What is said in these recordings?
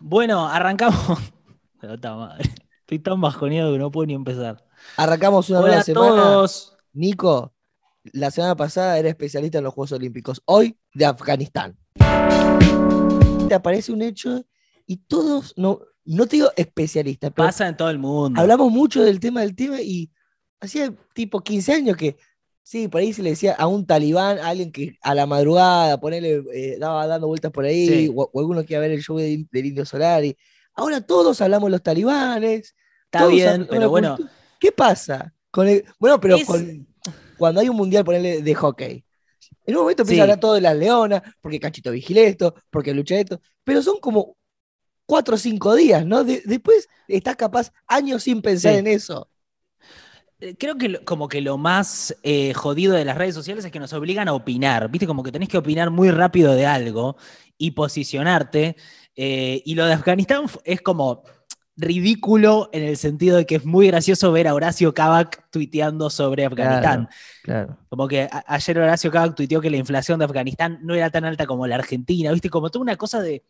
Bueno, arrancamos. Estoy tan bajoneado que no puedo ni empezar. Arrancamos una Hola nueva a semana. todos. Nico, la semana pasada era especialista en los Juegos Olímpicos, hoy de Afganistán. Te aparece un hecho y todos, no, no te digo especialistas, pero Pasa en todo el mundo. hablamos mucho del tema del tema y hacía tipo 15 años que, sí, por ahí se le decía a un talibán, a alguien que a la madrugada, ponerle, eh, daba dando vueltas por ahí, Sí. o, o alguno que iba a ver el show de- del Indio Solari. Ahora todos hablamos de los talibanes. Está bien, pero bueno, cultura. ¿Qué pasa? Con el- bueno, pero Es- con- cuando hay un mundial, ponerle de hockey. En un momento empieza Sí. a hablar todo de las leonas, porque Cachito vigila esto, porque lucha esto, pero son como cuatro o cinco días, ¿no? De- después estás capaz años sin pensar Sí. en eso. Eh, creo que lo- como que lo más eh, jodido de las redes sociales es que nos obligan a opinar. Viste, como que tenés que opinar muy rápido de algo y posicionarte. eh, y lo de Afganistán es como ridículo en el sentido de que es muy gracioso ver a Horacio Kavak tuiteando sobre Afganistán. Claro. Como que ayer Horacio Kavak tuiteó que la inflación de Afganistán no era tan alta como la Argentina, ¿viste? Como toda una cosa de,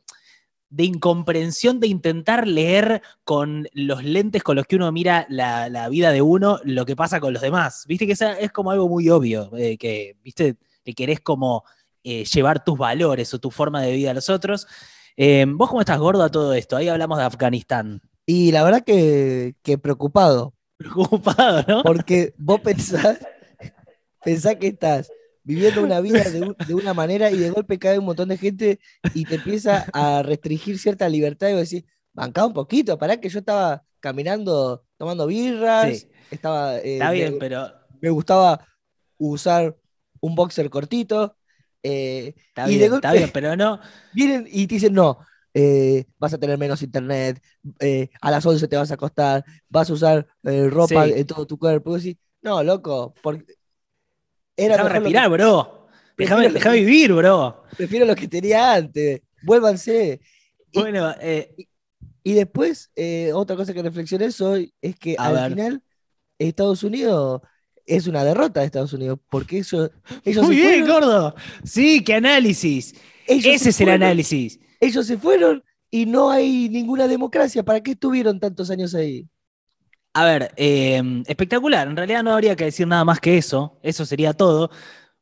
de incomprensión de intentar leer con los lentes con los que uno mira la, la vida de uno lo que pasa con los demás. ¿Viste? Que esa es como algo muy obvio, eh, que, ¿viste? Que querés como eh, llevar tus valores o tu forma de vida a los otros. Eh, ¿Vos cómo estás gordo a todo esto? Ahí hablamos de Afganistán. Y la verdad que, que preocupado, Preocupado, ¿no? porque vos pensás, pensás que estás viviendo una vida de, un- de una manera y de golpe cae un montón de gente y te empieza a restringir cierta libertad y vos decís, bancá un poquito, pará que yo estaba caminando, tomando birras, Sí. estaba, eh, Está me- bien, pero me gustaba usar un boxer cortito. eh, está y de bien, golpe está bien, pero no. vienen y te dicen, no, eh, vas a tener menos internet, eh, a las 11 te vas a acostar, vas a usar ropa Sí. en todo tu cuerpo. Y decís, no, loco, porque era Déjame respirar, bro. Déjame, déjame vivir, bro. que, prefiero lo que tenía antes, vuélvanse. Y, Bueno, eh, y después, eh, otra cosa que reflexioné hoy es que A al ver. final Estados Unidos es una derrota de Estados Unidos, porque ellos, ellos muy bien, fueron, gordo. Sí, qué análisis. ellos Ese es el análisis. Ellos se fueron y no hay ninguna democracia. ¿Para qué estuvieron tantos años ahí? A ver, eh, espectacular. En realidad no habría que decir nada más que eso. Eso sería todo.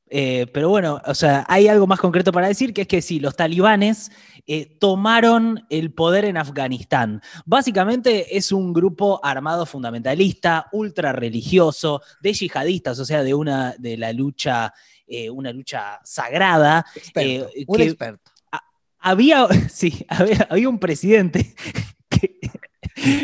Eh, pero bueno, o sea, hay algo más concreto para decir, que es que sí, los talibanes eh, tomaron el poder en Afganistán. Básicamente es un grupo armado fundamentalista, ultra religioso, de yihadistas, o sea, de una de la lucha, eh, una lucha sagrada. Experto, un que- experto. había, sí, había, había un presidente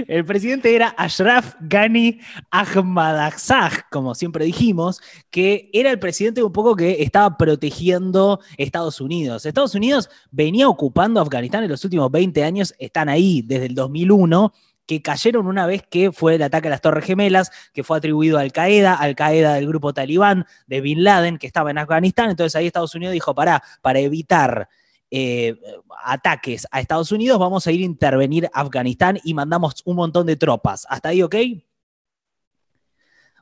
el presidente era Ashraf Ghani Ahmadazad, como siempre dijimos, que era el presidente un poco que estaba protegiendo Estados Unidos. Estados Unidos venía ocupando Afganistán en los últimos 20 años, están ahí desde el 2001 que cayeron una vez que fue el ataque a las Torres Gemelas, que fue atribuido a Al Qaeda, Al Qaeda del grupo talibán de Bin Laden, que estaba en Afganistán. Entonces ahí Estados Unidos dijo, pará, para evitar eh, ataques a Estados Unidos, vamos a ir a intervenir a Afganistán y mandamos un montón de tropas. ¿Hasta ahí ok?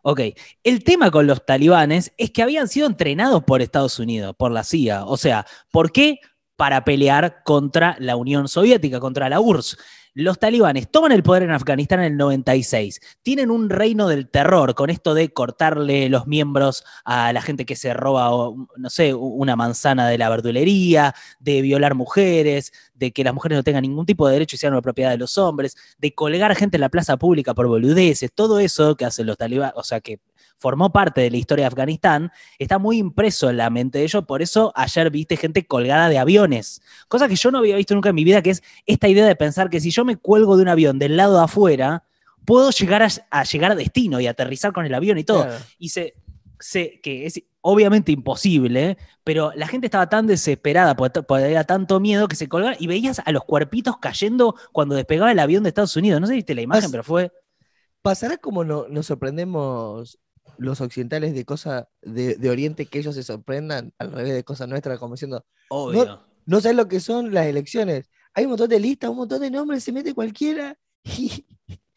Ok, el tema con los talibanes es que habían sido entrenados por Estados Unidos, por la CIA. O sea, ¿por qué? Para pelear contra la Unión Soviética, contra la URSS. Los talibanes toman el poder en Afganistán en el 96. Tienen un reino del terror con esto de cortarle los miembros a la gente que se roba, no sé, una manzana de la verdulería, de violar mujeres, de que las mujeres no tengan ningún tipo de derecho y sean propiedad de los hombres, de colgar gente en la plaza pública por boludeces. Todo eso que hacen los talibanes, o sea, que formó parte de la historia de Afganistán, está muy impreso en la mente de ellos. Por eso ayer viste gente colgada de aviones. Cosa que yo no había visto nunca en mi vida, que es esta idea de pensar que si yo me cuelgo de un avión del lado de afuera, puedo llegar a, a llegar a destino y aterrizar con el avión y todo. Claro. Y se, se- que es obviamente imposible, pero la gente estaba tan desesperada porque, había tanto miedo que se colgaba y veías a los cuerpitos cayendo cuando despegaba el avión de Estados Unidos. No sé si viste la imagen, Pas- pero fue... ¿Pasará como no, nos sorprendemos los occidentales de cosas de, de Oriente que ellos se sorprendan al revés de cosas nuestras, como diciendo, Obvio. no sabes lo que son las elecciones? Hay un montón de listas, un montón de nombres, se mete cualquiera y,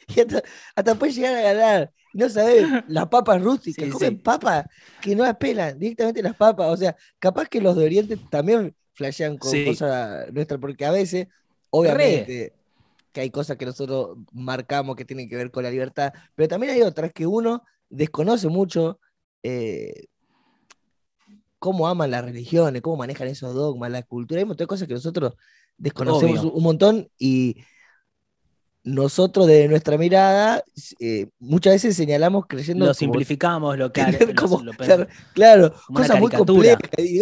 y hasta, hasta puede llegar a ganar. No sabes, las papas rústicas, Sí, comen sí. papas que no apelan, directamente las papas. O sea, capaz que los de Oriente también flashean con Sí. cosas nuestras, porque a veces Obviamente que hay cosas que nosotros marcamos que tienen que ver con la libertad, pero también hay otras que uno desconoce mucho eh, cómo aman las religiones, cómo manejan esos dogmas, la cultura. Hay un montón de cosas que nosotros desconocemos Obvio. un montón y nosotros de nuestra mirada eh, muchas veces señalamos creyendo Lo como- simplificamos, lo que como- lo- claro, claro, como una cosas muy complejas. Y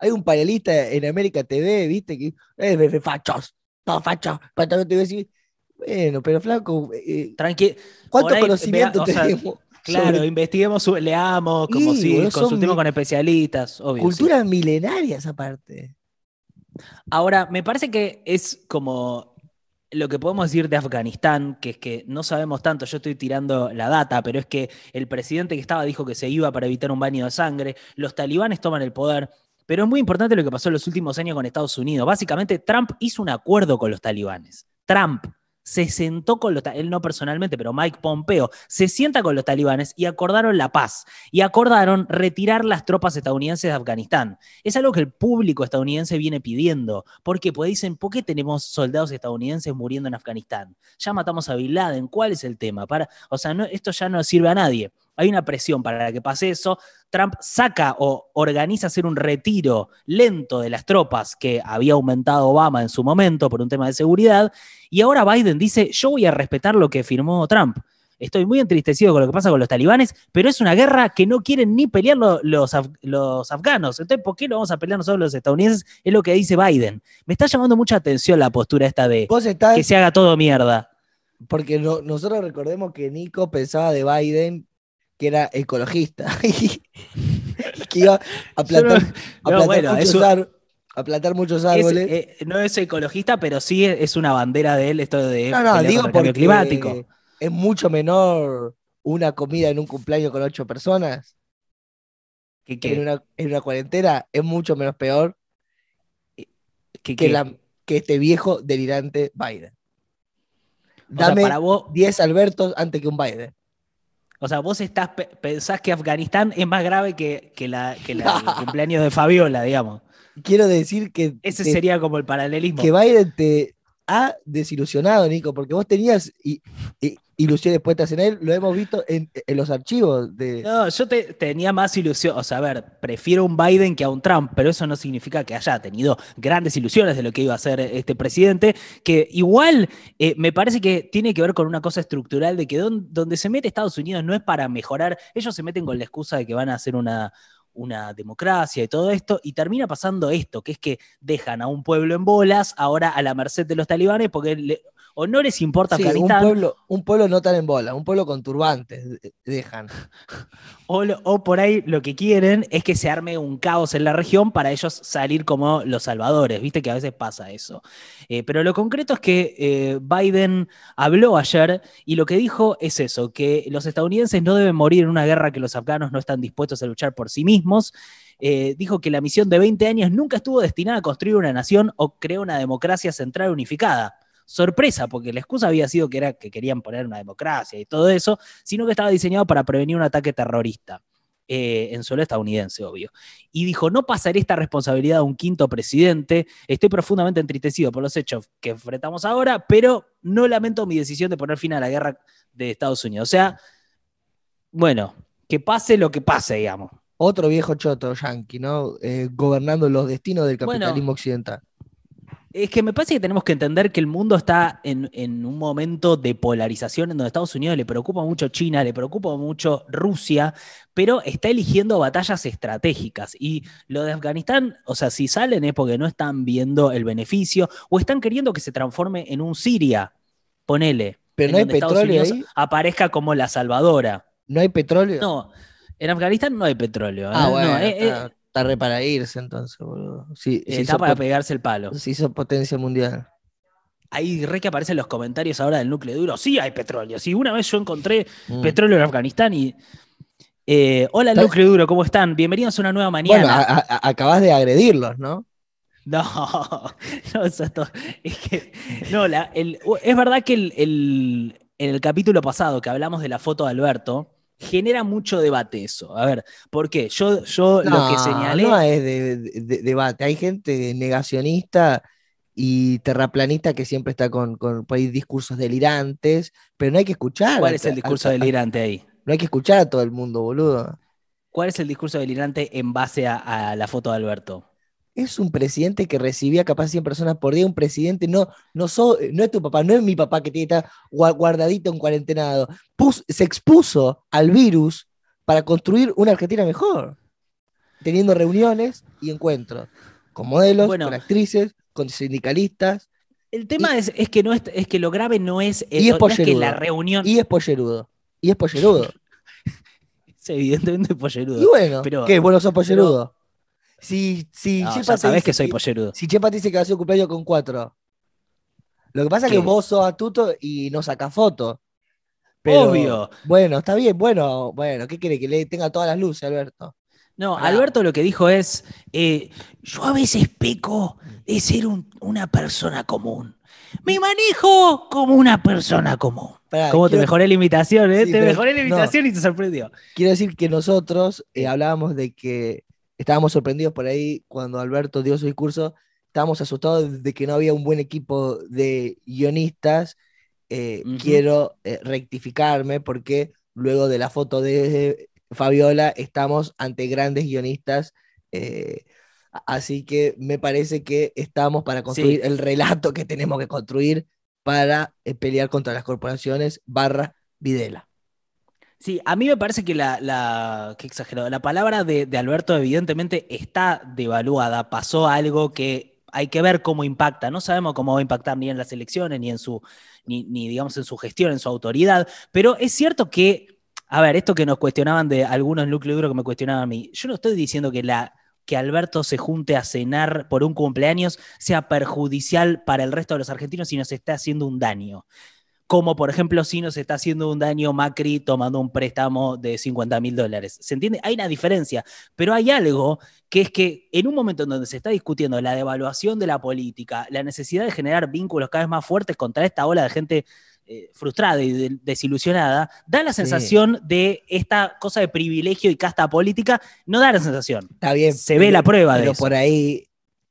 hay, un panelista en América TV, viste, que de fachos, todos fachos, fachos, te voy a decir, bueno, pero flaco, eh, Tranqui- ¿cuánto ahí, conocimiento vea, o sea, tenemos? Claro, sobre investiguemos, leamos, como Sí, si consultemos mi- con especialistas, obvio. sí. culturas milenarias aparte. Ahora, me parece que es como lo que podemos decir de Afganistán, que es que no sabemos tanto, yo estoy tirando la data, pero es que el presidente que estaba dijo que se iba para evitar un baño de sangre, los talibanes toman el poder, pero es muy importante lo que pasó en los últimos años con Estados Unidos. Básicamente, Trump hizo un acuerdo con los talibanes. Trump se sentó con los él no personalmente, pero Mike Pompeo se sienta con los talibanes y acordaron la paz y acordaron retirar las tropas estadounidenses de Afganistán. Es algo que el público estadounidense viene pidiendo. Porque dicen, ¿por qué tenemos soldados estadounidenses muriendo en Afganistán? Ya matamos a Bin Laden, ¿cuál es el tema? Para, o sea, esto ya no sirve a nadie. Hay una presión para que pase eso. Trump saca o organiza hacer un retiro lento de las tropas que había aumentado Obama en su momento por un tema de seguridad. Y ahora Biden dice, yo voy a respetar lo que firmó Trump. Estoy muy entristecido con lo que pasa con los talibanes, pero es una guerra que no quieren ni pelear lo- los, af- los afganos. Entonces, ¿por qué lo vamos a pelear nosotros los estadounidenses? Es lo que dice Biden. Me está llamando mucha atención la postura esta de estás, que se haga todo mierda. porque no- nosotros recordemos que Nico pensaba de Biden que era ecologista y que iba a plantar, a no, bueno, muchos, eso- ar- a plantar muchos Es, árboles. eh, no es ecologista, pero sí es, es una bandera de él esto de no, no, digo porque climático. es mucho menor una comida en un cumpleaños con ocho personas Que, en una, en una cuarentena, es mucho menos peor que- que, que- la, que este viejo delirante Biden. o sea, Dame para vos, 10 Albertos antes que un Biden. O sea, vos estás, pe- pensás que Afganistán es más grave que, que la, que la- el cumpleaños de Fabiola, digamos. Quiero decir que, Ese te- sería como el paralelismo. que Biden te ha desilusionado, Nico, porque vos tenías i- i- ilusiones puestas en él, lo hemos visto en, los archivos de... No, yo te- tenía más ilusión, o sea, a ver, prefiero un Biden que a un Trump, pero eso no significa que haya tenido grandes ilusiones de lo que iba a ser este presidente, que igual eh, me parece que tiene que ver con una cosa estructural de que don- donde se mete Estados Unidos no es para mejorar, ellos se meten con la excusa de que van a hacer una, una democracia y todo esto, y termina pasando esto, que es que dejan a un pueblo en bolas, ahora a la merced de los talibanes, porque le- o no les importa Sí, un Afganistán, pueblo, un pueblo no tan en bola, un pueblo con turbantes de- dejan. O, lo- o por ahí lo que quieren es que se arme un caos en la región para ellos salir como los salvadores. Viste que a veces pasa eso. Eh, pero lo concreto es que eh, Biden habló ayer y lo que dijo es eso, que los estadounidenses no deben morir en una guerra que los afganos no están dispuestos a luchar por sí mismos. Eh, dijo que la misión de 20 años nunca estuvo destinada a construir una nación o crear una democracia central unificada. Sorpresa, porque la excusa había sido que era que querían poner una democracia y todo eso, sino que estaba diseñado para prevenir un ataque terrorista. eh, en suelo estadounidense, obvio. Y dijo, no pasaré esta responsabilidad a un quinto presidente, estoy profundamente entristecido por los hechos que enfrentamos ahora, pero no lamento mi decisión de poner fin a la guerra de Estados Unidos. O sea, bueno, que pase lo que pase, digamos. Otro viejo choto yanqui, ¿no? Eh, gobernando los destinos del Bueno, capitalismo occidental. Es que me parece que tenemos que entender que el mundo está en, en un momento de polarización en donde Estados Unidos le preocupa mucho China, le preocupa mucho Rusia, pero está eligiendo batallas estratégicas. Y lo de Afganistán, o sea, si salen es porque no están viendo el beneficio o están queriendo que se transforme en un Siria, ponele. Pero en no hay donde Estados petróleo Unidos ahí. aparezca como la salvadora. ¿No hay petróleo? No, en Afganistán no hay petróleo. Ah, ¿eh? bueno, No, eh, está, eh, está re para irse entonces, boludo. Sí, se, está para pegarse el palo. se hizo potencia mundial. Ahí re que aparecen los comentarios ahora del núcleo duro. Sí hay petróleo. Sí, una vez yo encontré Mm. petróleo en Afganistán y. eh, hola, Está- núcleo duro, ¿cómo están? Bienvenidos a una nueva Bueno, mañana. a- a- acabas de agredirlos, ¿no? No, no, eso es todo- es que. No, la- el- es verdad que el- el- en el capítulo pasado que hablamos de la foto de Alberto, genera mucho debate eso. A ver, ¿por qué? Yo, yo lo que No, señalé. No es de, de- de- debate. Hay gente negacionista y terraplanista que siempre está con, con ahí discursos delirantes, pero no hay que escuchar. ¿Cuál es el a- discurso a- delirante ahí? No hay que escuchar a todo el mundo, boludo. ¿Cuál es el discurso delirante en base a, a la foto de Alberto? Es un presidente que recibía capaz 100 personas por día, un presidente, no, no, so- no es tu papá, no es mi papá que tiene gua- guardadito en cuarentenado. Pus- se expuso al virus para construir una Argentina mejor, teniendo reuniones y encuentros con modelos, Bueno. con actrices, con sindicalistas, El tema es, es que no es, es que lo grave no es, eh, Y es no es que la reunión y es pollerudo. Y es pollerudo. es evidentemente pollerudo. Y bueno, Pero- ¿qué? Bueno, sos pollerudo. Si, si No, Chepa dice que soy pollerudo. Si Chepa te dice que va a hacer cumpleaños con cuatro. Lo que pasa es que vos sos astuto y no sacás foto. Pero, Obvio. Bueno, está bien, bueno, bueno, ¿qué quiere? Que le tenga todas las luces, Alberto. No, Pará. Alberto lo que dijo es, eh, yo a veces peco de ser un- una persona común. Me manejo como una persona común. Pará, ¿Cómo te mejoré la imitación, eh? Sí, te pero- mejoré la no. imitación y te sorprendió. quiero decir que nosotros eh, hablábamos de que estábamos sorprendidos por ahí cuando Alberto dio su discurso. Estábamos asustados de que no había un buen equipo de guionistas. Eh. Quiero eh, rectificarme porque luego de la foto de Fabiola estamos ante grandes guionistas. eh, así que me parece que estamos para construir el relato que tenemos que construir para pelear contra las corporaciones barra Videla. Sí, a mí me parece que la, la qué exagerado, la palabra de, Alberto evidentemente está devaluada, pasó algo que hay que ver cómo impacta, no sabemos cómo va a impactar ni en las elecciones, ni en su, ni, ni, digamos en su gestión, en su autoridad, pero es cierto que, a ver, esto que nos cuestionaban de algunos núcleos duros que me cuestionaban a mí, yo no estoy diciendo que la que Alberto se junte a cenar por un cumpleaños sea perjudicial para el resto de los argentinos y nos está haciendo un daño como por ejemplo si nos está haciendo un daño Macri tomando un préstamo de 50 mil dólares. ¿Se entiende? Hay una diferencia, pero hay algo que es que en un momento en donde se está discutiendo la devaluación de la política, la necesidad de generar vínculos cada vez más fuertes contra esta ola de gente eh, frustrada y de- desilusionada, da la sensación de esta cosa de privilegio y casta política, no da la sensación. Está bien. Se ve la prueba de pero eso. por ahí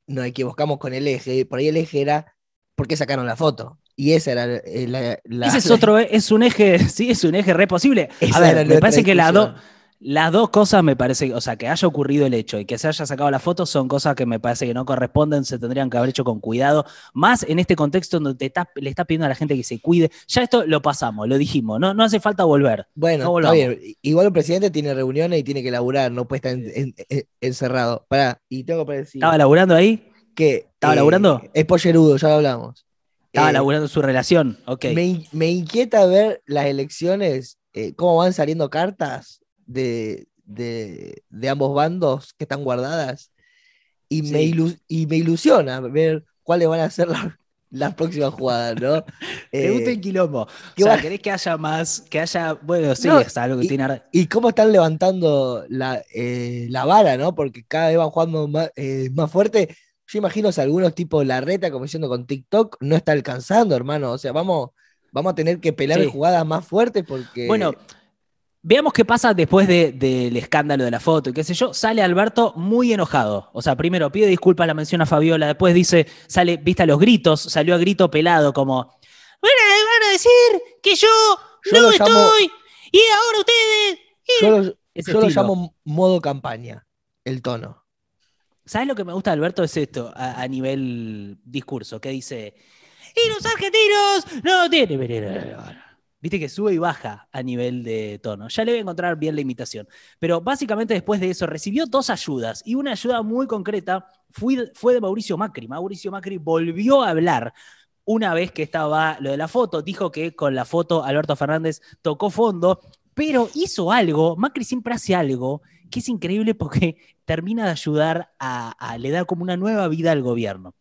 nos equivocamos con el eje. Por ahí el eje era por qué sacaron la foto. Y esa era eh, la. la- Ese es otro, es un eje, sí, es un eje re posible. A ver, me parece que las dos, discusión. las dos cosas me parece, o sea, que haya ocurrido el hecho y que se haya sacado la foto son cosas que me parece que no corresponden, se tendrían que haber hecho con cuidado, más en este contexto donde te estás- le estás pidiendo a la gente que se cuide. Ya esto lo pasamos, lo dijimos, no, no hace falta volver. Bueno, no está bien. Igual un presidente tiene reuniones y tiene que laburar, no puede estar en- en- en- encerrado. Pará, y tengo que decir ¿Estaba laburando ahí? Que. ¿Estaba laburando? Es pollerudo, ya lo hablamos. ¿Estaba Eh, laburando su relación? Ok. me, me inquieta ver las elecciones, eh, cómo van saliendo cartas de, de, de ambos bandos que están guardadas. Y, me, ilu- y me ilusiona ver cuáles van a ser las, las próximas jugadas, ¿no? Te Eh, gusta el quilombo. O ¿qué sea, querés que haya más, que haya, bueno, sí, No, es algo que y- tiene... y cómo están levantando la, eh, la vara, ¿no? Porque cada vez van jugando más, eh, más fuerte. Yo imagino si algunos tipos la reta, como diciendo con TikTok, no está alcanzando, hermano. O sea, vamos, vamos a tener que pelar Sí. jugadas más fuertes porque. Bueno, veamos qué pasa después de- del escándalo de la foto y qué sé yo. Sale Alberto muy enojado. O sea, primero pide disculpas, la menciona a Fabiola, después dice, sale, viste a los gritos, salió a grito pelado como, bueno, le van a decir que yo, Yo no llamo- estoy y ahora ustedes... yo lo, yo lo llamo modo campaña, el tono. ¿Sabes lo que me gusta Alberto? Es esto, a, a nivel discurso, que dice, y los argentinos no tienen... Viste que sube y baja a nivel de tono. Ya le voy a encontrar bien la imitación. Pero básicamente después de eso recibió dos ayudas y una ayuda muy concreta fue, fue de Mauricio Macri. Mauricio Macri volvió a hablar una vez que estaba lo de la foto. Dijo que con la foto Alberto Fernández tocó fondo, pero hizo algo. Macri siempre hace algo que es increíble porque termina de ayudar a, le da como una nueva vida al gobierno.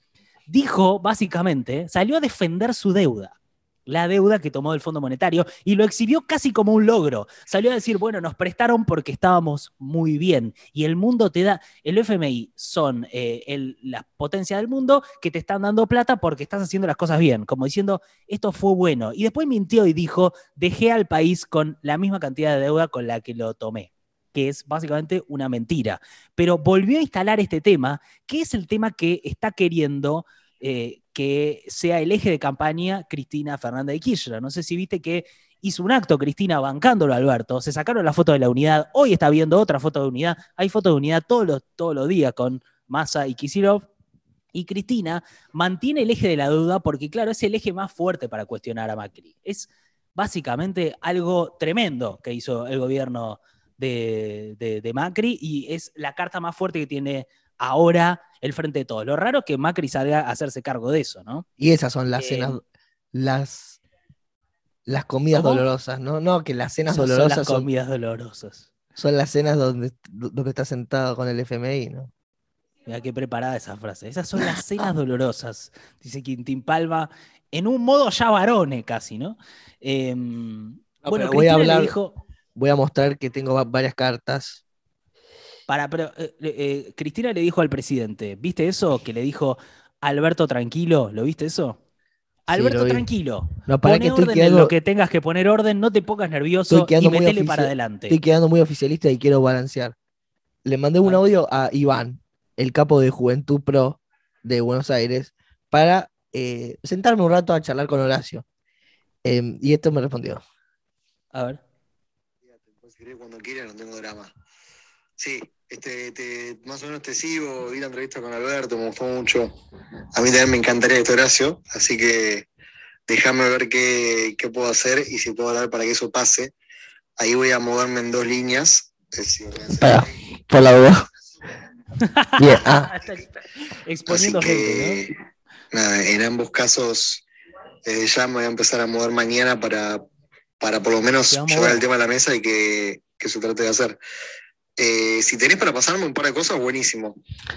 Dijo, básicamente, salió a defender su deuda la deuda que tomó del Fondo Monetario y lo exhibió casi como un logro. Salió a decir, bueno, nos prestaron porque estábamos muy bien y el mundo te da, el FMI son eh, el- la potencia del mundo que te están dando plata porque estás haciendo las cosas bien, como diciendo, esto fue bueno. Y después mintió y dijo, dejé al país con la misma cantidad de deuda con la que lo tomé que es básicamente una mentira. Pero volvió a instalar este tema, que es el tema que está queriendo eh, que sea el eje de campaña Cristina Fernández de Kirchner. No sé si viste que hizo un acto Cristina bancándolo a Alberto, se sacaron la foto de la unidad, hoy está viendo otra foto de unidad, hay fotos de unidad todos los, todos los días con Massa y Kisilov, y Cristina mantiene el eje de la duda porque, claro, es el eje más fuerte para cuestionar a Macri. Es básicamente algo tremendo que hizo el gobierno de, de- de Macri y es la carta más fuerte que tiene ahora el frente de todos. Lo raro es que Macri salga a hacerse cargo de eso, ¿no? Y esas son las Eh, cenas, las, las comidas ¿Cómo? dolorosas, ¿no? No, que las cenas Esas son dolorosas las son, comidas dolorosas. son las cenas donde, donde estás sentado con el FMI, ¿no? Mira qué preparada esa frase. Esas son las cenas dolorosas, dice Quintín Palma, en un modo ya varone casi, ¿no? Eh, bueno, voy a hablar- dijo, Voy a mostrar que tengo va- varias cartas. para, pero eh, eh, Cristina le dijo al presidente, ¿viste eso? Que le dijo Alberto tranquilo, ¿lo viste eso? Alberto tranquilo, No, para pone que orden en quedando, lo que tengas que poner orden, no te pongas nervioso y metele para adelante. estoy quedando muy oficialista y quiero balancear. Le mandé un audio a Iván, el capo de Juventud Pro de Buenos Aires, para eh, sentarme un rato a charlar con Horacio. Em, y esto me respondió. A ver. Cuando quieras, no tengo drama. Sí, este, te- más o menos te sigo, vi la entrevista con Alberto, me gustó mucho. A mí también me encantaría este Horacio, así que déjame ver qué, qué puedo hacer y si puedo hablar para que eso pase. Ahí voy a moverme en dos líneas. Es decir, voy a hacer- Para. Por la duda. Bien, ah, Exponiendo Así gente, que, nada, en ambos casos, eh, ya me voy a empezar a mover mañana para, para por lo menos llevar el tema a la mesa y que, que se trate de hacer. Eh, si tenés para pasarme un par de cosas, buenísimo.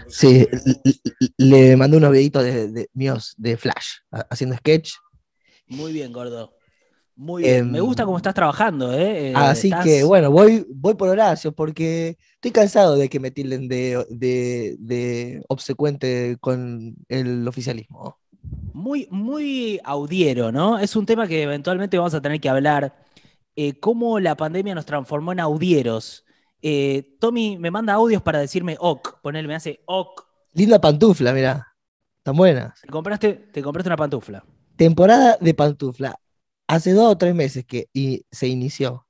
sí, l- l- le mandé unos videitos de, de- míos de Flash, ha- haciendo sketch. Muy bien, gordo. Muy bien. Me Em, gusta cómo estás trabajando, ¿eh? Eh, Así estás- que bueno, voy, voy por Horacio porque estoy cansado de que me tilden de, de, de obsecuente con el oficialismo. Muy, muy audiero, ¿no? Es un tema que eventualmente vamos a tener que hablar. eh, cómo la pandemia nos transformó en audieros. Eh, Tommy me manda audios para decirme ok, ponerle, me hace ok. Linda pantufla, mirá. Tan buenas. Te compraste, te compraste una pantufla. Temporada de pantufla. Hace dos o tres meses que y se inició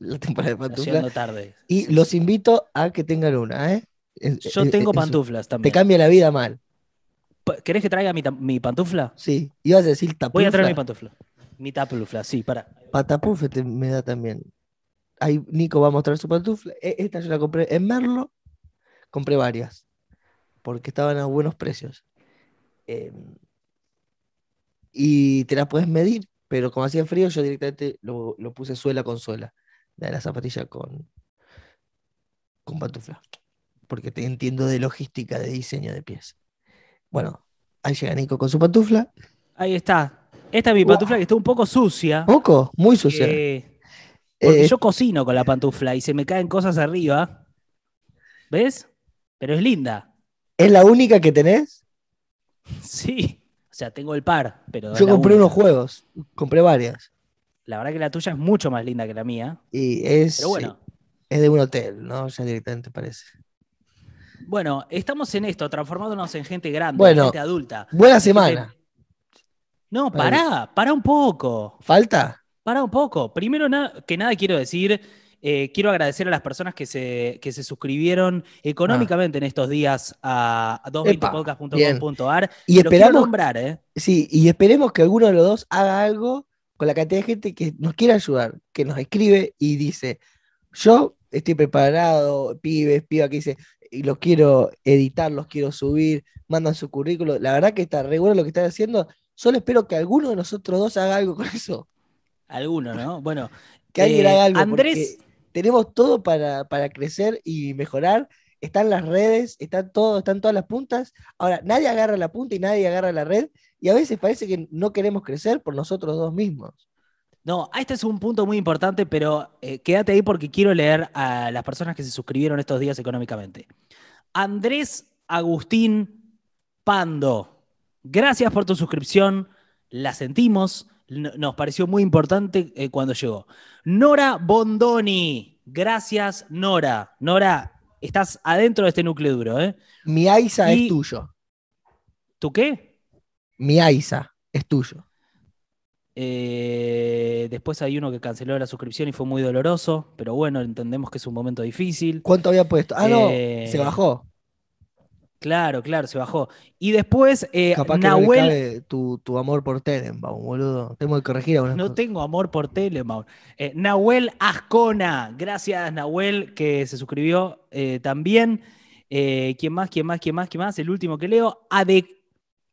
la temporada de pantufla. tarde. Y Sí, los sí. invito a que tengan una, ¿eh? Yo en- tengo en su- pantuflas Te también. cambia la vida mal. ¿Querés que traiga mi, pantufla? Sí. Ibas a decir Voy a traer mi tapufla. pantufla. Mi tapufla, sí, para. Patapufe te- me da también. Ahí Nico va a mostrar su pantufla. E- Esta yo la compré en Merlo. Compré varias. Porque estaban a buenos precios. Em, y te las puedes medir. Pero como hacía frío, yo directamente lo, lo puse suela con suela. La de la zapatilla con, con pantufla. Porque te entiendo de logística de diseño de pies. Bueno, ahí llega Nico con su pantufla. Ahí está. Esta es mi Wow. pantufla que está un poco sucia. Poco, muy sucia. eh, porque Eh, yo cocino con la pantufla y se me caen cosas arriba. ¿Ves? Pero es linda. ¿Es la única que tenés? Sí. O sea, tengo el par, pero. Yo compré única. unos juegos, compré varias. La verdad que la tuya es mucho más linda que la mía. Y es, Pero bueno. es de un hotel, ¿no? Ya directamente parece. Bueno, estamos en esto, transformándonos en gente grande, Bueno, gente adulta. Buena semana. No, pará, pará un poco. ¿Falta? Para un poco. Primero na- que nada quiero decir, eh, quiero agradecer a las personas que se, que se suscribieron económicamente en estos días a Epa, 220podcast.com.ar. Y esperamos, nombrar, ¿eh? sí, y esperemos que alguno de los dos haga algo con la cantidad de gente que nos quiera ayudar, que nos escribe y dice, yo estoy preparado, pibes, piba que dice, y los quiero editar, los quiero subir, mandan su currículo. La verdad que está re bueno lo que están haciendo. Solo espero que alguno de nosotros dos haga algo con eso. Alguno, ¿no? Bueno, Que alguien eh, haga algo. Andrés, tenemos todo para, para crecer y mejorar. Están las redes, están todo, están todas las puntas. Ahora, nadie agarra la punta y nadie agarra la red. Y a veces parece que no queremos crecer por nosotros dos mismos. No, este es un punto muy importante, pero eh, quédate ahí porque quiero leer a las personas que se suscribieron estos días económicamente. Andrés Agustín Pando, gracias por tu suscripción, la sentimos, nos pareció muy importante eh, cuando llegó. Nora Bondoni, gracias Nora. Nora, estás adentro de este núcleo duro, ¿eh? Mi Aiza Y- es tuyo. ¿Tú qué? Mi Aiza, es tuyo. Eh, después hay uno que canceló la suscripción y fue muy doloroso, pero bueno, entendemos que es un momento difícil. ¿Cuánto había puesto? Ah, no, Eh, se bajó. Claro, claro, se bajó. Y después, eh, Capaz que no le Nahuel. cabe tu, tu amor por Tenenbaum, boludo. Tengo que corregir algunas No cosas. tengo amor por Telemaun. Eh, Nahuel Ascona, gracias Nahuel que se suscribió también. ¿Quién más? ¿Quién más? ¿Quién más? ¿Quién más? El último que leo, Ade-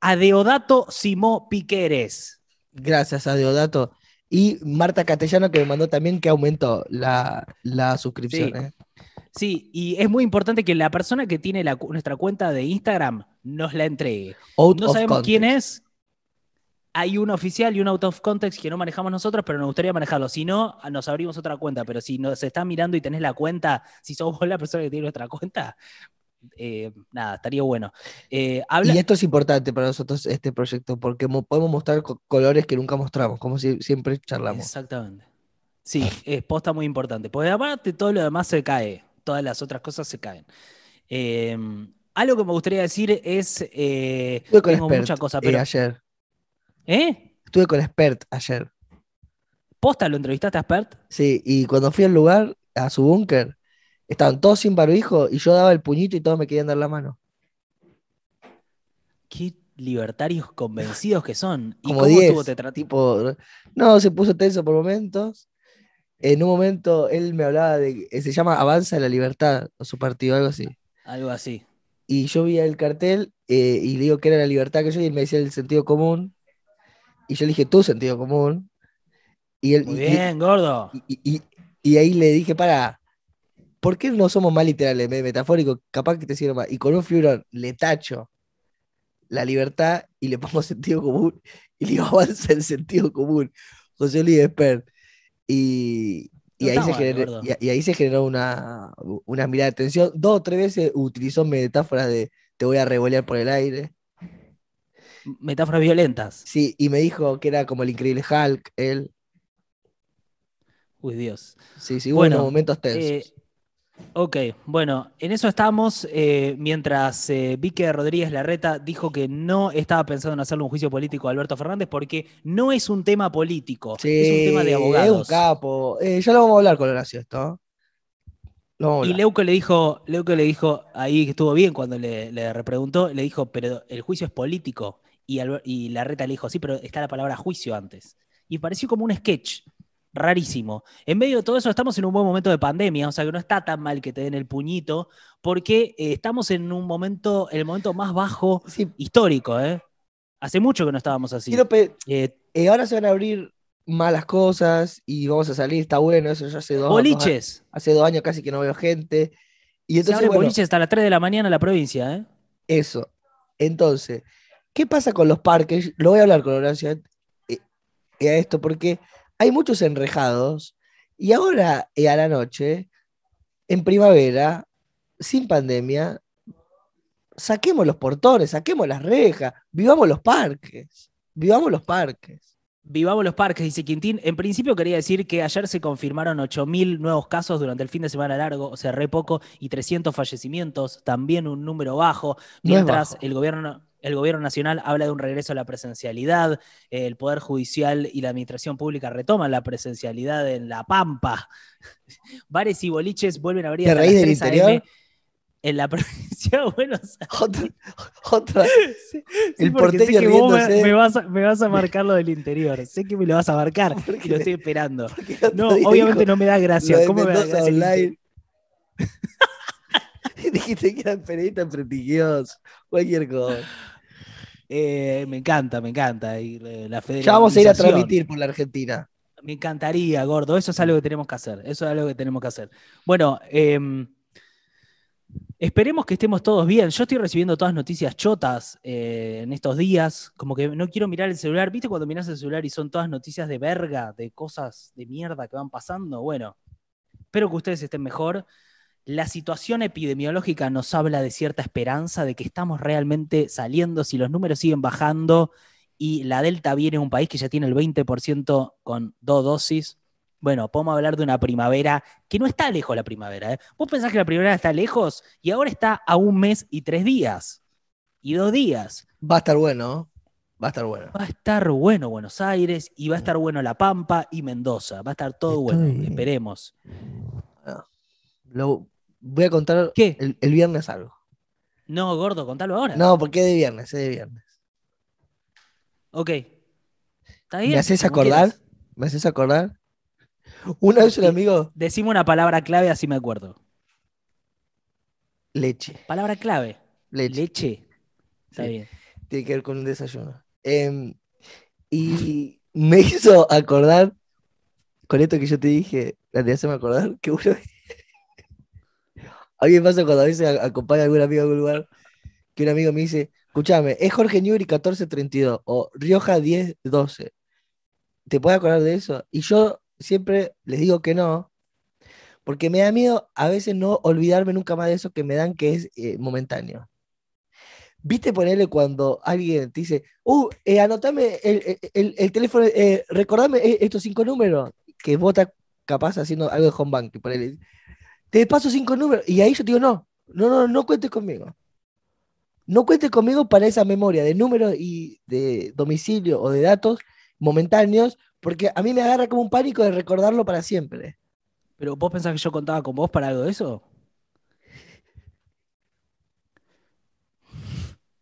Adeodato Simó Piqueres. Gracias a Deodato. Y Marta Castellano que me mandó también que aumentó la, la suscripción. Sí. ¿eh? Sí, y es muy importante que la persona que tiene la nuestra cuenta de Instagram nos la entregue. Out No sabemos quién es. Hay un oficial y un out of context que no manejamos nosotros, pero nos gustaría manejarlo. Si no, nos abrimos otra cuenta. Pero si nos está mirando y tenés la cuenta, si sos vos la persona que tiene nuestra cuenta, eh, nada, estaría bueno. Eh, habla- Y esto es importante para nosotros, este proyecto, porque mo- podemos mostrar co- colores que nunca mostramos, como si, siempre charlamos. Exactamente. Sí, es posta muy importante. Porque aparte todo lo demás se cae. Todas las otras cosas se caen. Eh, algo que me gustaría decir es. eh, Estuve con tengo Expert pero. ayer. ¿Eh? Estuve con Expert ayer. ¿Posta lo entrevistaste a Spert? Sí, y cuando fui al lugar, a su búnker, estaban todos sin barbijo y yo daba el puñito y todos me querían dar la mano. Qué libertarios convencidos que son. ¿Y Como cómo 10. estuvo te? Tipo, no, se puso tenso por momentos. En un momento él me hablaba de, se llama Avanza la Libertad, o su partido, algo así. Algo así. Y yo vi el cartel eh, y le digo que era la libertad que yo, y él me decía el sentido común. Y yo le dije, tu sentido común. Y, él, Muy y- y- bien, gordo. y, y- y ahí le dije, para, ¿por qué no somos más literales, me- metafóricos? Capaz que te sirve más. Y con un fibrón le tacho la libertad y le pongo sentido común y le digo, avanza el sentido común. José Luis Espert. Y, y No ahí se mal, generó, y, y ahí se generó una, una mirada de tensión. Dos o tres veces utilizó metáforas de te voy a revolear por el aire. Metáforas violentas. Sí, y me dijo que era como el increíble Hulk, él. Uy, Dios. Sí, sí, hubo Bueno, unos momentos tensos. Eh, ok, bueno, en eso estamos. eh, mientras eh, Vique Rodríguez Larreta dijo que no estaba pensando en hacerle un juicio político a Alberto Fernández porque no es un tema político, Sí, es un tema de Es un abogados. capo. Eh, ya lo vamos a hablar con Horacio esto. Y. Leuco le dijo, Leuco le dijo ahí estuvo bien cuando le, le repreguntó, le dijo, pero el juicio es político. Y Larreta le dijo, sí, pero está la palabra juicio antes. Y pareció como un sketch, rarísimo. En medio de todo eso estamos en un buen momento de pandemia, o sea que no está tan mal que te den el puñito, porque eh, estamos en un momento, el momento más bajo Sí, histórico, ¿eh? Hace mucho que no estábamos así. Eh, eh, ahora se van a abrir malas cosas y vamos a salir, está bueno, eso ya hace dos, boliches. a- hace dos años casi que no veo gente. Y Se entonces, abren bueno, boliches hasta las 3 de la mañana en la provincia, ¿eh? eso. Entonces, ¿qué pasa con los parques? Lo voy a hablar con Horacio eh, a esto, porque hay muchos enrejados y ahora eh, a la noche, en primavera, sin pandemia, saquemos los portones, saquemos las rejas, vivamos los parques, vivamos los parques. Vivamos los parques, dice Quintín. En principio quería decir que ayer se confirmaron 8.000 nuevos casos durante el fin de semana largo, o sea, re poco, y 300 fallecimientos, también un número bajo, No mientras bajo. el gobierno, el gobierno nacional habla de un regreso a la presencialidad, el Poder Judicial y la Administración Pública retoman la presencialidad en La Pampa, bares y boliches vuelven a abrir ¿Te hasta reís las del 3 interior? AM en la provincia de Buenos Aires. Otra, otra. Sí, El sé porteño que vos me, me vas a, me vas a marcar lo del interior. Sé que me lo vas a marcar ¿Por y lo estoy esperando. No, obviamente dijo no me da gracia. ¿Cómo me da gracia? Online. Dijiste que eran periodistas prestigiosos, cualquier cosa. Eh, me encanta, me encanta. Y, eh, la Ya vamos a ir a transmitir por la Argentina. Me encantaría, gordo. Eso es algo que tenemos que hacer. Eso es algo que tenemos que hacer. Bueno, em, esperemos que estemos todos bien. Yo estoy recibiendo todas noticias chotas eh, en estos días. Como que no quiero mirar el celular. ¿Viste cuando miras el celular y son todas noticias de verga, de cosas de mierda que van pasando? Bueno, espero que ustedes estén mejor. La situación epidemiológica nos habla de cierta esperanza de que estamos realmente saliendo. Si los números siguen bajando y la Delta viene a un país que ya tiene el 20% con dos dosis, bueno, podemos hablar de una primavera que no está lejos la primavera. ¿eh? Vos pensás que la primavera está lejos y ahora está a un mes y tres días. Y dos días. Va a estar bueno. ¿no? Va a estar bueno. Va a estar bueno Buenos Aires y va a estar bueno La Pampa y Mendoza. Va a estar todo bueno. Esperemos. Lo, voy a contar ¿Qué? el, el viernes algo. No, gordo, contalo ahora. No, porque es de viernes, es de viernes. Ok. ¿Está bien? ¿Me haces acordar? ¿Me haces acordar? Una vez un amigo, Decime una palabra clave así me acuerdo. leche. Palabra clave. Leche. Leche. Está Sí. bien. Tiene que ver con un desayuno. Em, y me hizo acordar, con esto que yo te dije, de hacerme acordar, que uno. A mí me pasa cuando a veces acompaña a algún amigo a algún lugar, que un amigo me dice, escúchame, es Jorge Newbery 1432 o Rioja 1012. ¿Te puedes acordar de eso? Y yo siempre les digo que no, porque me da miedo a veces no olvidarme nunca más de eso que me dan que es eh, momentáneo. ¿Viste ponerle cuando alguien te dice, uh, eh, anotame el, el- el- el teléfono, eh, recordame estos cinco números, que vos capaz haciendo algo de home bank, ponele, te paso cinco números, y ahí yo te digo, no, no, no, no cuentes conmigo. No cuentes conmigo para esa memoria de números y de domicilio o de datos momentáneos, porque a mí me agarra como un pánico de recordarlo para siempre. ¿Pero vos pensás que yo contaba con vos para algo de eso?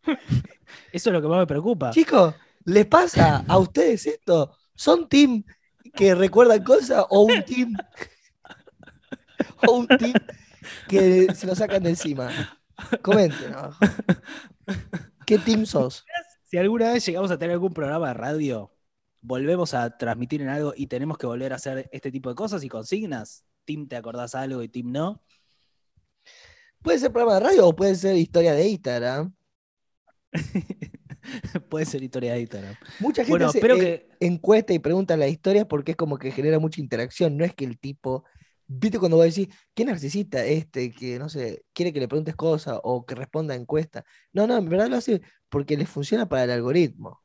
Eso es lo que más me preocupa. Chicos, ¿les pasa a ustedes esto? ¿Son team que recuerdan cosas o un team o un team que se lo sacan de encima? Comenten abajo. ¿Qué team sos? Si alguna vez llegamos a tener algún programa de radio, volvemos a transmitir en algo y tenemos que volver a hacer este tipo de cosas y consignas, Tim te acordás algo y Tim no. Puede ser programa de radio o puede ser historia de Instagram. Puede ser historia de Instagram. Mucha gente Bueno, hace, eh, que. encuesta y pregunta las historias porque es como que genera mucha interacción. No es que el tipo, viste cuando vos decís, ¿qué narcisista este que, no sé, quiere que le preguntes cosas o que responda a encuesta? No, no, en verdad lo hace porque le funciona para el algoritmo.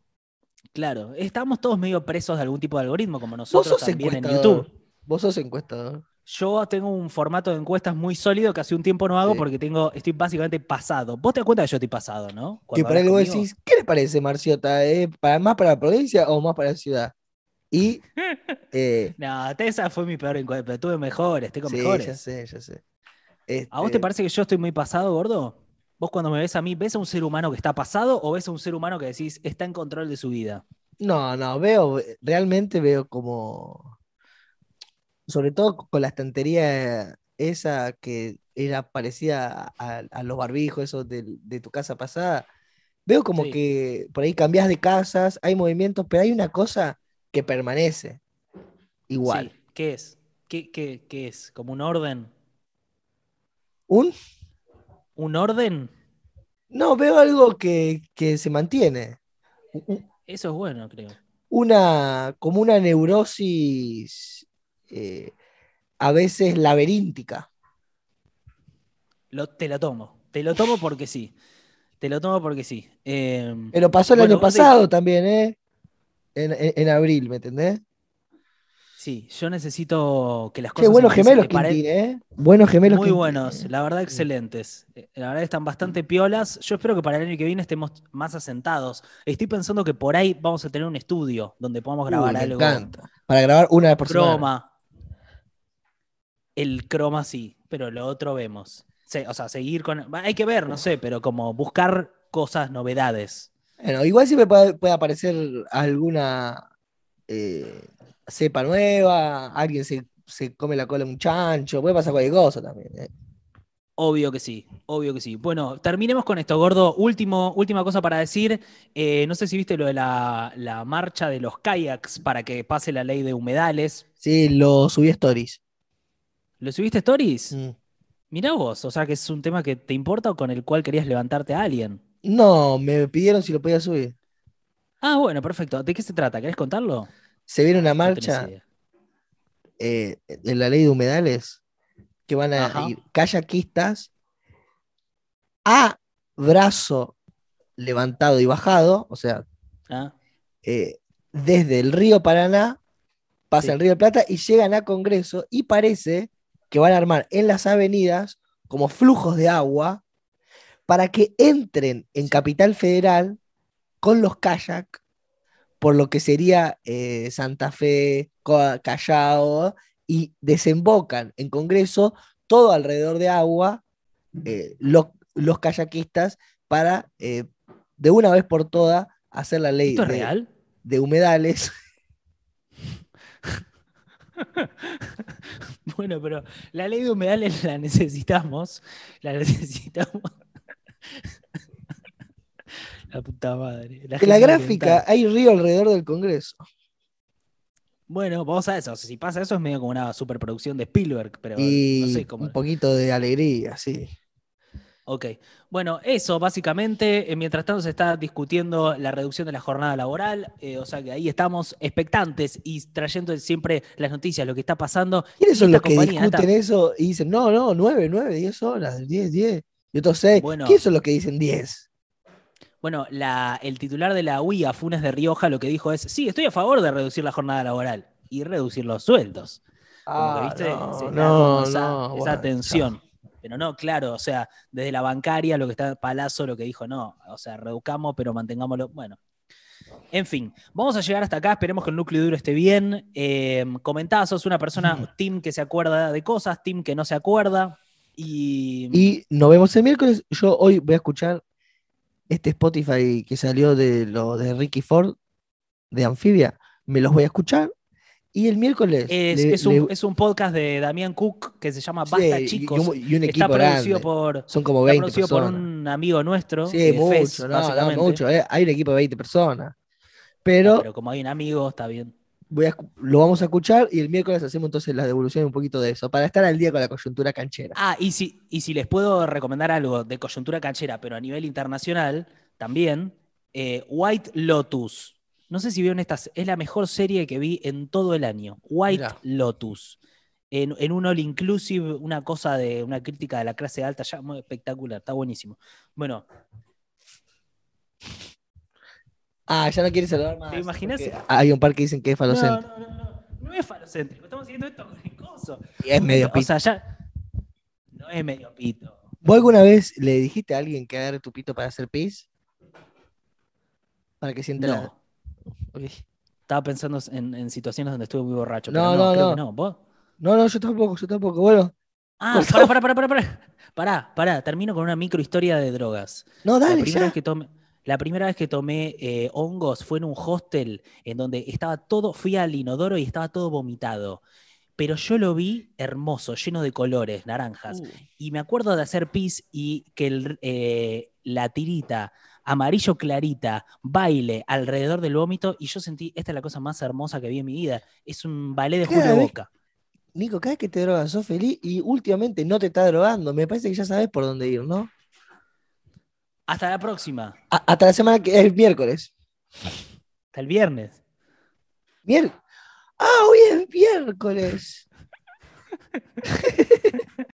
Claro, estamos todos medio presos de algún tipo de algoritmo, como nosotros sos también en. YouTube. Vos sos encuestador. Yo tengo un formato de encuestas muy sólido que hace un tiempo no hago Sí. porque tengo, estoy básicamente pasado. Vos te das cuenta que yo estoy pasado, ¿no? Que Cuando hablas vos conmigo. decís, ¿qué le parece Marciota? ¿Eh? ¿Para, ¿Más para la provincia o más para la ciudad? Y eh, No, esa fue mi peor encuesta, pero tuve mejores, tengo sí, mejores. ya sé, ya sé. ¿A vos te Este, parece que yo estoy muy pasado, gordo? ¿Vos cuando me ves a mí, ves a un ser humano que está pasado o ves a un ser humano que decís está en control de su vida? No, no, veo, realmente veo como, sobre todo con la estantería esa que era parecida a, a los barbijos esos de, de tu casa pasada, veo como Sí. que por ahí cambias de casas, hay movimientos, pero hay una cosa que permanece igual. Sí, ¿Qué es? ¿Qué, qué- qué es? ¿Como un orden? Un, ¿Un orden? no, veo algo que, que se mantiene. Eso es bueno, creo. Una, como una neurosis eh, a veces laberíntica. Lo- te lo tomo. Te lo tomo porque sí. Te lo tomo porque sí. Eh, Pero pasó el Bueno, año pasado también, ¿eh? En, en- en abril, ¿me entendés? sí, yo necesito que las Qué cosas buenos empiecen gemelos, de pared- Quintín, ¿eh? Buenos gemelos. Muy Quintín, buenos, la verdad excelentes. Eh, La verdad están bastante piolas. Yo espero que para el año que viene estemos más asentados. Estoy pensando que por ahí vamos a tener un estudio donde podamos grabar me algo. encanta. Para grabar una vez por semana. Croma. El croma sí, pero lo otro vemos. O sea, seguir con. Hay que ver, no sé, pero como buscar cosas, novedades. Bueno, igual siempre puede, puede aparecer alguna eh, cepa nueva, alguien se, se come la cola de un chancho, puede pasar cualquier cosa también. ¿eh? Obvio que sí, obvio que sí. Bueno, terminemos con esto, gordo. Último, última cosa para decir. Eh, no sé si viste lo de la, la marcha de los kayaks para que pase la ley de humedales. Sí, lo subí a stories. ¿Lo subiste stories? Mm. Mirá vos, o sea que es un tema que te importa o con el cual querías levantarte a alguien. No, me pidieron si lo podía subir. Ah, bueno, perfecto. ¿De qué se trata? ¿Querés contarlo? Se viene una No marcha idea. eh, de la ley de humedales que van a Ajá. ir kayakistas a brazo levantado y bajado, o sea, Ah, eh, desde el río Paraná, pasan Sí. el río de Plata y llegan a Congreso y parece que van a armar en las avenidas como flujos de agua para que entren en Capital Federal con los kayak por lo que sería eh, Santa Fe, Callao, y desembocan en Congreso todo alrededor de agua, eh, los, los kayakistas, para eh, de una vez por todas hacer la ley ¿Esto es de, real? de humedales. Bueno, pero la ley de humedales la necesitamos. La necesitamos. La puta madre. La gente gráfica hay río alrededor del Congreso. Bueno, vamos a eso. Si pasa eso es medio como una superproducción de Spielberg, pero Y no sé cómo. un poquito de alegría, sí. Ok. Bueno, eso básicamente. eh, Mientras tanto se está discutiendo la reducción de la jornada laboral. eh, o sea que ahí estamos expectantes y trayendo siempre las noticias, lo que está pasando. ¿Quiénes son los que discuten esta- eso y dicen, no, no, 9, 9, 10 horas, 10, 10? Y otros 6. Bueno. ¿Quiénes son los que dicen 10? Bueno, la- el titular de la UIA, Funes de Rioja, lo que dijo es: sí, estoy a favor de reducir la jornada laboral y reducir los sueldos. Como que, Ah, ¿viste? no, Se no, esa, no, esa bueno, tensión. Pero no, claro, o sea, desde la bancaria lo que está Palazzo lo que dijo, no, o sea, reduzcamos, pero mantengámoslo. Bueno. En fin, vamos a llegar hasta acá, esperemos que el núcleo duro esté bien. Eh, comentá, sos una persona, team que se acuerda de cosas, team que no se acuerda. Y, Y nos vemos el miércoles. Yo hoy voy a escuchar este Spotify que salió de lo de Ricky Ford, de Anfibia. Me los voy a escuchar. Y el miércoles. es, le- es un, le- es un podcast de Damián Cook que se llama Basta Chicos. Y un, y un está equipo producido grande. por, Son como está 20 producido por personas. un amigo nuestro. Sí, mucho, Fez, no, no, mucho. eh. Hay un equipo de 20 personas. Pero, Pero como hay un amigo, está bien. Voy a escu- lo vamos a escuchar y el miércoles hacemos entonces la devolución un poquito de eso, para estar al día con la coyuntura canchera. Ah, y si, y si les puedo recomendar algo de coyuntura canchera, pero a nivel internacional, también, eh, White Lotus. No sé si vieron estas, es la mejor serie que vi en todo el año. White Mirá. Lotus. En, en un all inclusive, una cosa de una crítica de la clase alta, ya muy espectacular, está buenísimo. Bueno, Ah, ya no quieres saludar más. ¿Te imaginas? Hay un par que dicen que es no, falocéntrico. no, no, no, no es falocéntrico, estamos haciendo esto con el coso. Y es medio O pito. sea, ya. No es medio pito. ¿Vos alguna vez le dijiste a alguien que agarre tu pito para hacer pis? Para que sienta la. No. Estaba pensando en, en situaciones donde estuve muy borracho. No, pero no, no, creo no. que no. ¿Vos? No, no, yo tampoco, yo tampoco. Bueno, Ah, pará, pará, pará, pará, pará. Pará, pará, termino con una microhistoria de drogas. no, La dale, primera ya. vez que tomé, la primera vez que tomé eh, hongos fue en un hostel en donde estaba todo, fui al inodoro y estaba todo vomitado. Pero yo lo vi hermoso, lleno de colores, naranjas. Uh, Y me acuerdo de hacer pis y que el, eh, la tirita amarillo clarita baile alrededor del vómito y yo sentí, esta es la cosa más hermosa que vi en mi vida. Es un ballet de Julio Boca. Nico, cada vez que te drogas sos feliz y últimamente no te está drogando. Me parece que ya sabes por dónde ir, ¿no? Hasta la próxima. A- hasta la semana que es el miércoles. Hasta el viernes. Mier- ah, hoy es miércoles.